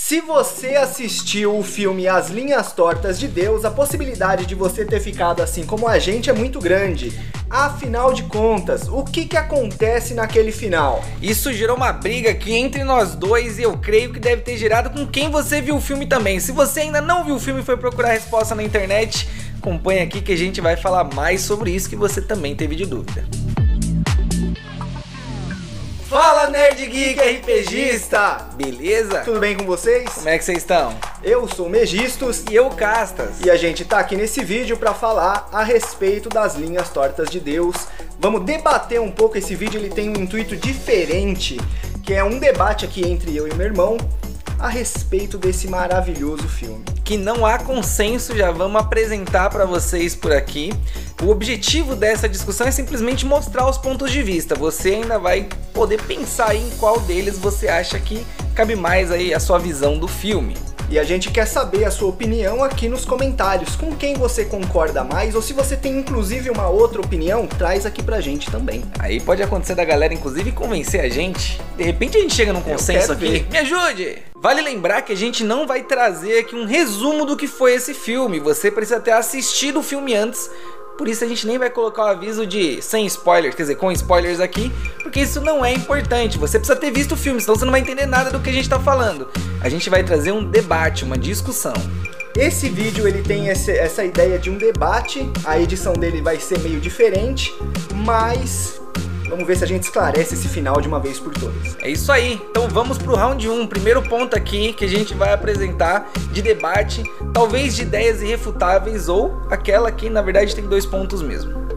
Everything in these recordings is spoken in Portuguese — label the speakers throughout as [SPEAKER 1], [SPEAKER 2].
[SPEAKER 1] Se você assistiu o filme As Linhas Tortas de Deus, a possibilidade de você ter ficado assim como a gente é muito grande. Afinal de contas, o que, que acontece naquele final?
[SPEAKER 2] Isso gerou uma briga aqui entre nós dois e eu creio que deve ter gerado com quem você viu o filme também. Se você ainda não viu o filme e foi procurar a resposta na internet, acompanha aqui que a gente vai falar mais sobre isso que você também teve de dúvida. Fala Nerd Geek RPGista! Beleza?
[SPEAKER 1] Tudo bem com vocês?
[SPEAKER 2] Como é que vocês estão?
[SPEAKER 1] Eu sou o Megistos
[SPEAKER 2] E eu Castas.
[SPEAKER 1] e a gente tá aqui nesse vídeo para falar a respeito das linhas tortas de Deus. Vamos debater um pouco esse vídeo, ele tem um intuito diferente, que é um debate aqui entre eu e meu irmão a respeito desse maravilhoso filme.
[SPEAKER 2] Que não há consenso, já vamos apresentar para vocês por aqui. O objetivo dessa discussão é simplesmente mostrar os pontos de vista. Você ainda vai poder pensar em qual deles você acha que cabe mais aí a sua visão do filme.
[SPEAKER 1] E a gente quer saber a sua opinião aqui nos comentários, com quem você concorda mais, ou se você tem inclusive uma outra opinião, traz aqui pra gente também.
[SPEAKER 2] Aí pode acontecer da galera, inclusive, convencer a gente. De repente a gente chega num consenso aqui.
[SPEAKER 1] ver.
[SPEAKER 2] Me ajude! Vale lembrar que a gente não vai trazer aqui um resumo do que foi esse filme. Você precisa ter assistido o filme antes. Por isso a gente nem vai colocar o aviso de sem spoilers, quer dizer, com spoilers aqui, porque isso não é importante. Você precisa ter visto o filme, senão você não vai entender nada do que a gente tá falando. A gente vai trazer um debate, uma discussão.
[SPEAKER 1] Esse vídeo ele tem essa ideia de um debate, a edição dele vai ser meio diferente, mas vamos ver se a gente esclarece esse final de uma vez por todas.
[SPEAKER 2] É isso aí. Então vamos pro round 1. Primeiro ponto aqui que a gente vai apresentar de debate, talvez de ideias irrefutáveis ou aquela que na verdade tem dois pontos mesmo.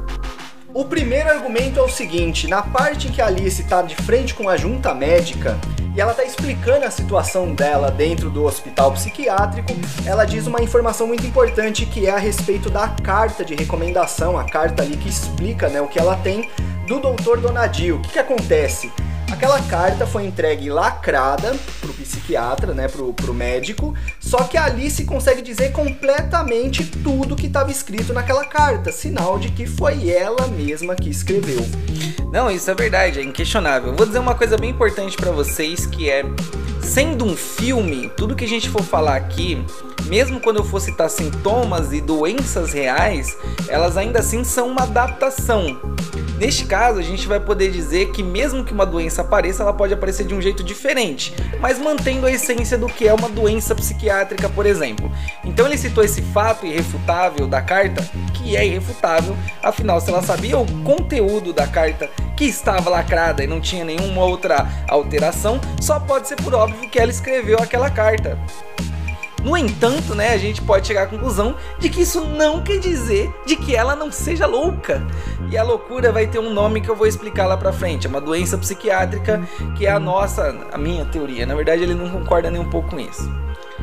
[SPEAKER 1] O primeiro argumento é o seguinte: na parte em que a Alice está de frente com a junta médica e ela está explicando a situação dela dentro do hospital psiquiátrico, ela diz uma informação muito importante que é a respeito da carta de recomendação, a carta ali que explica né, o que ela tem do Dr. Donadio. O que, que acontece? Aquela carta foi entregue lacrada pro psiquiatra, né, pro, pro médico, só que a Alice consegue dizer completamente tudo que estava escrito naquela carta, sinal de que foi ela mesma que escreveu.
[SPEAKER 2] Não, isso é verdade, é inquestionável. Vou dizer uma coisa bem importante pra vocês que é sendo um filme, tudo que a gente for falar aqui, mesmo quando eu for citar sintomas e doenças reais, elas ainda assim são uma adaptação. Neste caso, a gente vai poder dizer que mesmo que uma doença apareça, ela pode aparecer de um jeito diferente, mas mantendo a essência do que é uma doença psiquiátrica, por exemplo. Então ele citou esse fato irrefutável da carta, que é irrefutável, afinal, se ela sabia o conteúdo da carta que estava lacrada e não tinha nenhuma outra alteração, só pode ser por óbvio que ela escreveu aquela carta. No entanto, né, a gente pode chegar à conclusão de que isso não quer dizer de que ela não seja louca. E a loucura vai ter um nome que eu vou explicar lá pra frente. É uma doença psiquiátrica que é a nossa, a minha teoria. Na verdade, ele não concorda nem um pouco com isso.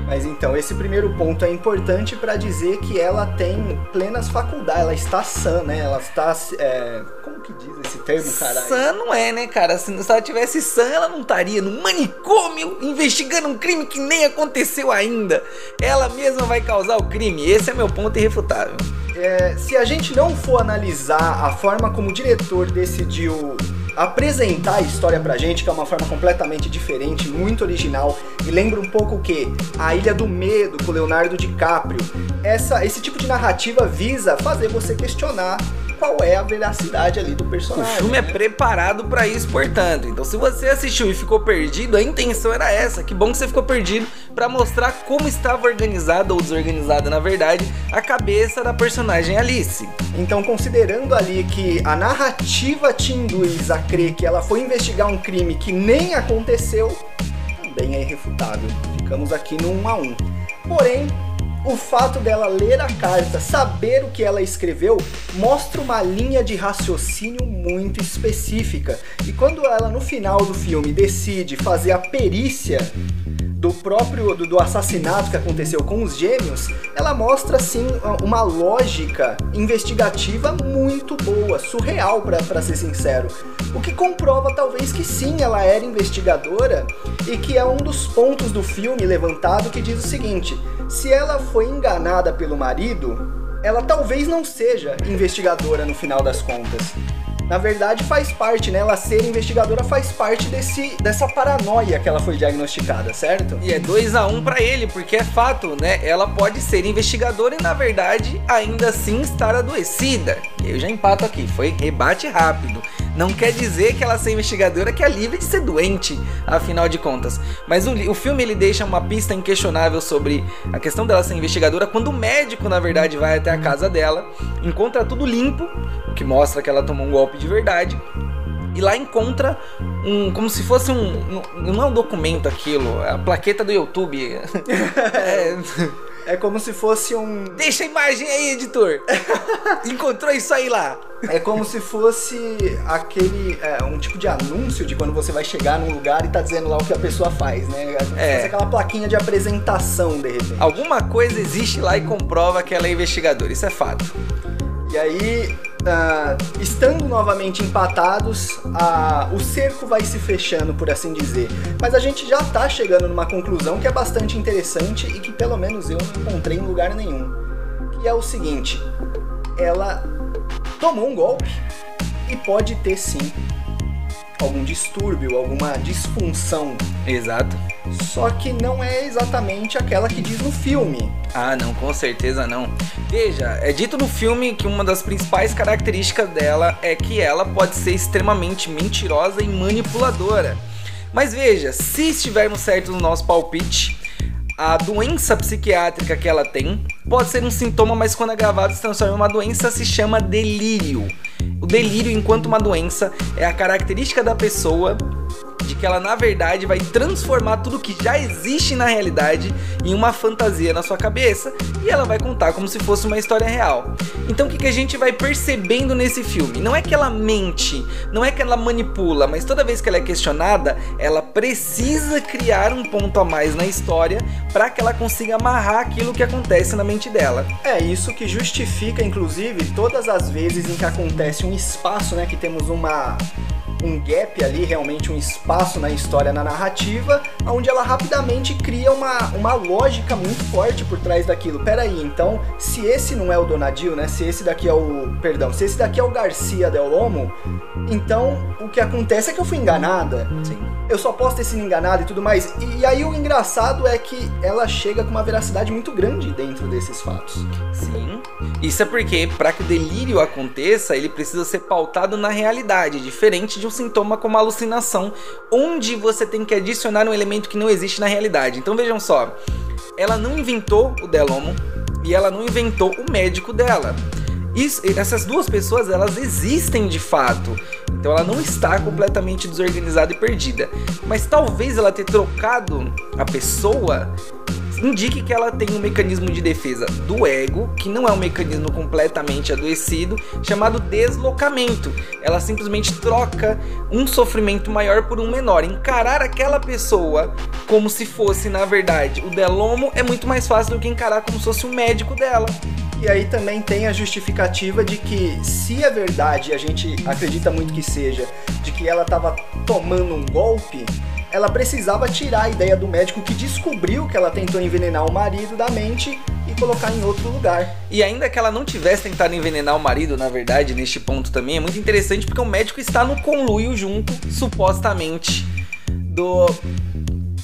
[SPEAKER 1] Mas então, esse primeiro ponto é importante para dizer que ela tem plenas faculdades, ela está sã, né? Ela está. é, como que diz esse termo, caralho?
[SPEAKER 2] Sã não é, né, cara? Se ela tivesse sã, ela não estaria no manicômio investigando um crime que nem aconteceu ainda. Ela mesma vai causar o crime. Esse é meu ponto irrefutável.
[SPEAKER 1] É, se a gente não for analisar a forma como o diretor decidiu apresentar a história pra gente, que é uma forma completamente diferente, muito original, e lembra um pouco o que? A Ilha do Medo com Leonardo DiCaprio. Essa, esse tipo de narrativa visa fazer você questionar qual é a veracidade ali do
[SPEAKER 2] O
[SPEAKER 1] personagem.
[SPEAKER 2] filme é
[SPEAKER 1] né?
[SPEAKER 2] preparado pra isso, portanto. Então, se você assistiu e ficou perdido, a intenção era essa. Que bom que você ficou perdido pra mostrar como estava organizada ou desorganizada, na verdade, a cabeça da personagem Alice.
[SPEAKER 1] Então, considerando ali que a narrativa te induz a crer que ela foi investigar um crime que nem aconteceu, também é irrefutável. Ficamos aqui no 1 a 1. Porém, o fato dela ler a carta, saber o que ela escreveu, mostra uma linha de raciocínio muito específica. E quando ela no final do filme decide fazer a perícia do próprio do, do assassinato que aconteceu com os gêmeos, ela mostra assim uma lógica investigativa muito boa, surreal para ser sincero. O que comprova talvez que sim, ela era investigadora e que é um dos pontos do filme levantado que diz o seguinte: se ela foi enganada pelo marido, ela talvez não seja investigadora no final das contas. na verdade faz parte, né? Ela ser investigadora faz parte desse, dessa paranoia que ela foi diagnosticada, certo?
[SPEAKER 2] E é 2 a 1 um para ele, porque é fato, né? Ela pode ser investigadora e na verdade ainda assim estar adoecida. Eu já empato aqui, foi rebate rápido. Não quer dizer que ela ser investigadora que é livre de ser doente, afinal de contas. Mas o, o filme ele deixa uma pista inquestionável sobre a questão dela ser investigadora quando o médico, na verdade, vai até a casa dela, encontra tudo limpo, o que mostra que ela tomou um golpe de verdade, e lá encontra um como se fosse um não é um documento aquilo é a plaqueta do YouTube
[SPEAKER 1] é, é como se fosse um.
[SPEAKER 2] Deixa a imagem aí, editor! Encontrou isso aí lá!
[SPEAKER 1] É como se fosse aquele. É, um tipo de anúncio de quando você vai chegar num lugar e tá dizendo lá o que a pessoa faz, né? É. aquela plaquinha de apresentação, de repente.
[SPEAKER 2] Alguma coisa existe lá e comprova que ela é investigadora, isso é fato.
[SPEAKER 1] E aí, uh, estando novamente empatados, o cerco vai se fechando, por assim dizer. Mas a gente já está chegando numa conclusão que é bastante interessante e que pelo menos eu não encontrei em lugar nenhum. Que é o seguinte: ela tomou um golpe e pode ter sim algum distúrbio, alguma disfunção.
[SPEAKER 2] Exato.
[SPEAKER 1] Só que não é exatamente aquela que diz no filme.
[SPEAKER 2] Ah, não, com certeza não. Veja, é dito no filme que uma das principais características dela é que ela pode ser extremamente mentirosa e manipuladora. Mas veja, se estivermos certos no nosso palpite, a doença psiquiátrica que ela tem pode ser um sintoma, mas quando agravado se transforma em uma doença, se chama delírio. O delírio, enquanto uma doença, é a característica da pessoa de que ela na verdade vai transformar tudo que já existe na realidade em uma fantasia na sua cabeça e ela vai contar como se fosse uma história real. Então o que, que a gente vai percebendo nesse filme? Não é que ela mente, não é que ela manipula, mas toda vez que ela é questionada, ela precisa criar um ponto a mais na história para que ela consiga amarrar aquilo que acontece na mente dela.
[SPEAKER 1] É isso que justifica, inclusive, todas as vezes em que acontece um espaço, né, que temos uma um gap ali, realmente um espaço na história, na narrativa, onde ela rapidamente cria uma, uma lógica muito forte por trás daquilo. Peraí, então, se esse não é o Donadil, né? Se esse daqui é o. Perdão, se esse daqui é o Garcia Del Lomo, então o que acontece é que eu fui enganada. Sim eu só posso ter sido enganado e tudo mais. E, e, aí o engraçado é que ela chega com uma veracidade muito grande dentro desses fatos.
[SPEAKER 2] Sim. Isso é porque, para que o delírio aconteça, ele precisa ser pautado na realidade, diferente de um sintoma como alucinação, onde você tem que adicionar um elemento que não existe na realidade. Então vejam só, ela não inventou o Delomo e ela não inventou o médico dela. Isso, essas duas pessoas, elas existem de fato. Então ela não está completamente desorganizada e perdida. Mas talvez ela ter trocado a pessoa indique que ela tem um mecanismo de defesa do ego, que não é um mecanismo completamente adoecido, chamado deslocamento. Ela simplesmente troca um sofrimento maior por um menor. Encarar aquela pessoa como se fosse, na verdade, o Delomo é muito mais fácil do que encarar como se fosse o médico dela.
[SPEAKER 1] E aí também tem a justificativa de que, se é verdade, a gente acredita muito que seja, de que ela estava tomando um golpe, ela precisava tirar a ideia do médico que descobriu que ela tentou envenenar o marido da mente e colocar em outro lugar.
[SPEAKER 2] E ainda que ela não tivesse tentado envenenar o marido, na verdade, neste ponto também é muito interessante porque o médico está no conluio junto, supostamente, do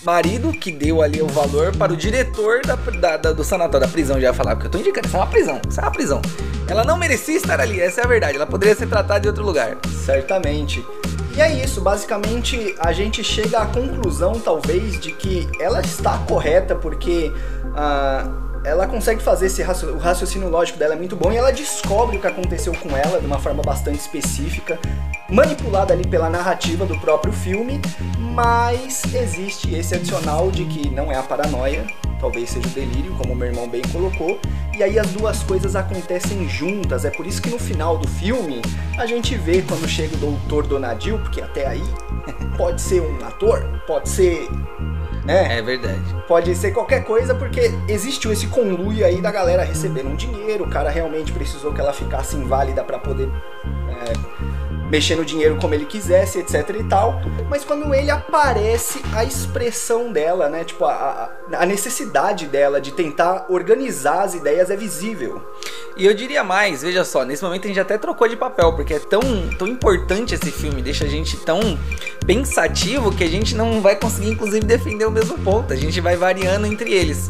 [SPEAKER 2] marido que deu ali o valor para o diretor da, da, da, do sanatório, da prisão, já ia falar, porque eu tô indicando, isso é uma prisão, isso é uma prisão. Ela não merecia estar ali, essa é a verdade, ela poderia ser tratada em outro lugar.
[SPEAKER 1] Certamente. E é isso, basicamente a gente chega à conclusão, talvez, de que ela está correta, porque. Uh, ela consegue fazer esse raciocínio, o raciocínio lógico dela é muito bom e ela descobre o que aconteceu com ela de uma forma bastante específica, manipulada ali pela narrativa do próprio filme, mas existe esse adicional de que não é a paranoia, talvez seja o delírio, como meu irmão bem colocou, e aí as duas coisas acontecem juntas. É por isso que no final do filme a gente vê quando chega o doutor Donadil, porque até aí pode ser um ator, pode ser né?
[SPEAKER 2] É verdade.
[SPEAKER 1] Pode ser qualquer coisa, porque existiu esse conluio aí da galera recebendo um dinheiro, o cara realmente precisou que ela ficasse inválida para poder é, mexer no dinheiro como ele quisesse, etc e tal. Mas quando ele aparece, a expressão dela, né? Tipo, a, a necessidade dela de tentar organizar as ideias é visível.
[SPEAKER 2] E eu diria mais, veja só, nesse momento a gente até trocou de papel, porque é tão, tão importante esse filme, deixa a gente tão pensativo que a gente não vai conseguir, inclusive, defender o mesmo ponto. A gente vai variando entre eles.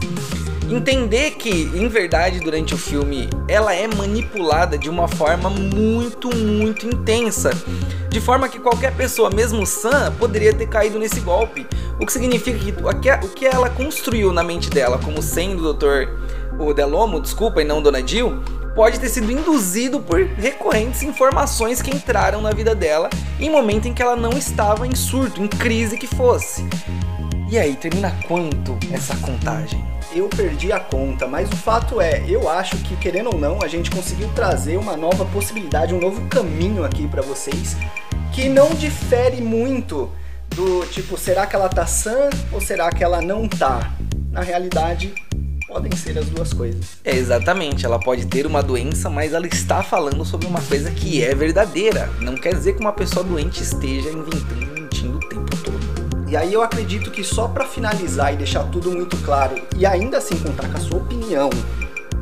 [SPEAKER 2] Entender que, em verdade, durante o filme, ela é manipulada de uma forma muito, muito intensa. De forma que qualquer pessoa, mesmo sã, poderia ter caído nesse golpe. O que significa que o que ela construiu na mente dela, como sendo o Dr o Delomo, desculpa, e não Dona Jill, pode ter sido induzido por recorrentes informações que entraram na vida dela em momento em que ela não estava em surto, em crise que fosse. E aí, termina quanto essa contagem?
[SPEAKER 1] Eu perdi a conta, mas o fato é, eu acho que querendo ou não, a gente conseguiu trazer uma nova possibilidade, um novo caminho aqui para vocês, que não difere muito do tipo, será que ela tá sã ou será que ela não tá? Na realidade, podem ser as duas coisas.
[SPEAKER 2] É, exatamente. Ela pode ter uma doença, mas ela está falando sobre uma coisa que é verdadeira. Não quer dizer que uma pessoa doente esteja inventando mentindo o tempo.
[SPEAKER 1] E aí eu acredito que só para finalizar e deixar tudo muito claro e ainda assim contar com a sua opinião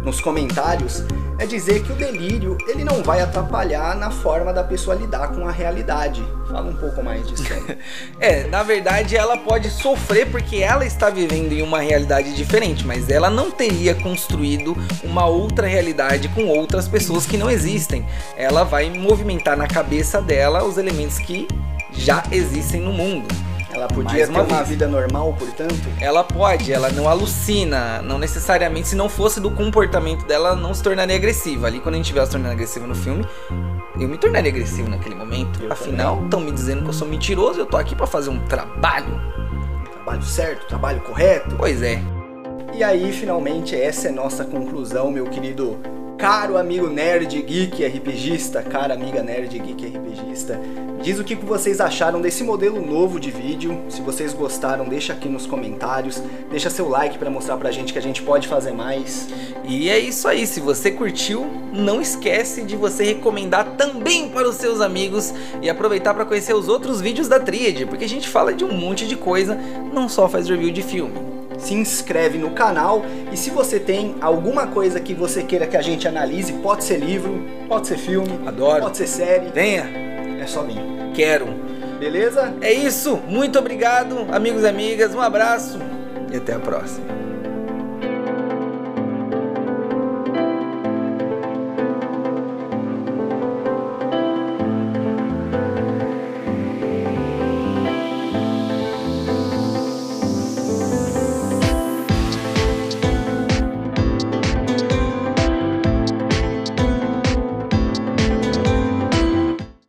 [SPEAKER 1] nos comentários, é dizer que o delírio ele não vai atrapalhar na forma da pessoa lidar com a realidade. Fala um pouco mais disso.
[SPEAKER 2] é, na verdade ela pode sofrer porque ela está vivendo em uma realidade diferente, mas ela não teria construído uma outra realidade com outras pessoas que não existem. Ela vai movimentar na cabeça dela os elementos que já existem no mundo.
[SPEAKER 1] Ela podia ter uma vida normal, portanto?
[SPEAKER 2] Ela pode, ela não alucina, não necessariamente, se não fosse do comportamento dela, não se tornaria agressiva. Ali, quando a gente vê ela se tornando agressiva no filme, eu me tornaria agressivo naquele momento. Eu Afinal, estão me dizendo que eu sou mentiroso, eu tô aqui para fazer um trabalho.
[SPEAKER 1] trabalho certo, trabalho correto?
[SPEAKER 2] Pois é.
[SPEAKER 1] E aí, finalmente, essa é nossa conclusão, meu querido caro amigo nerd geek RPGista, cara amiga nerd geek RPGista. Diz o que vocês acharam desse modelo novo de vídeo. Se vocês gostaram, deixa aqui nos comentários. Deixa seu like para mostrar pra gente que a gente pode fazer mais.
[SPEAKER 2] E é isso aí. Se você curtiu, não esquece de você recomendar também para os seus amigos e aproveitar para conhecer os outros vídeos da Tríade, porque a gente fala de um monte de coisa, não só faz review de filme
[SPEAKER 1] se inscreve no canal e se você tem alguma coisa que você queira que a gente analise, pode ser livro, pode ser filme,
[SPEAKER 2] Adoro.
[SPEAKER 1] pode ser série.
[SPEAKER 2] Venha.
[SPEAKER 1] É só vir.
[SPEAKER 2] Quero.
[SPEAKER 1] Beleza?
[SPEAKER 2] É isso. Muito obrigado, amigos e amigas. Um abraço e até a próxima.